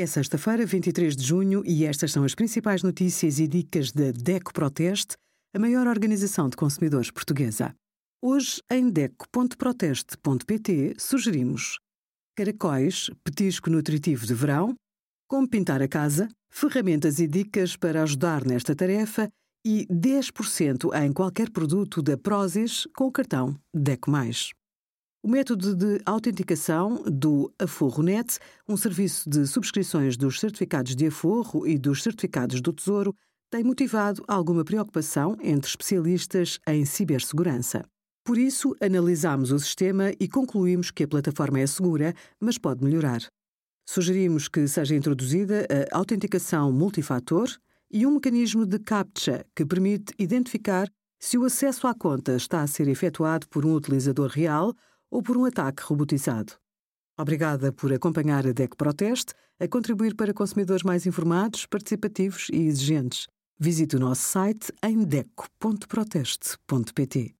É sexta-feira, 23 de junho, e estas são as principais notícias e dicas da DECO Proteste, a maior organização de consumidores portuguesa. Hoje, em DECO.proteste.pt, sugerimos caracóis, petisco nutritivo de verão, como pintar a casa, ferramentas e dicas para ajudar nesta tarefa e 10% em qualquer produto da Prozis com o cartão DECO+. O método de autenticação do AforroNet, um serviço de subscrições dos certificados de aforro e dos certificados do Tesouro, tem motivado alguma preocupação entre especialistas em cibersegurança. Por isso, analisámos o sistema e concluímos que a plataforma é segura, mas pode melhorar. Sugerimos que seja introduzida a autenticação multifator e um mecanismo de CAPTCHA que permite identificar se o acesso à conta está a ser efetuado por um utilizador real ou por um ataque robotizado. Obrigada por acompanhar a DEC Proteste a contribuir para consumidores mais informados, participativos e exigentes. Visite o nosso site em deco.proteste.pt.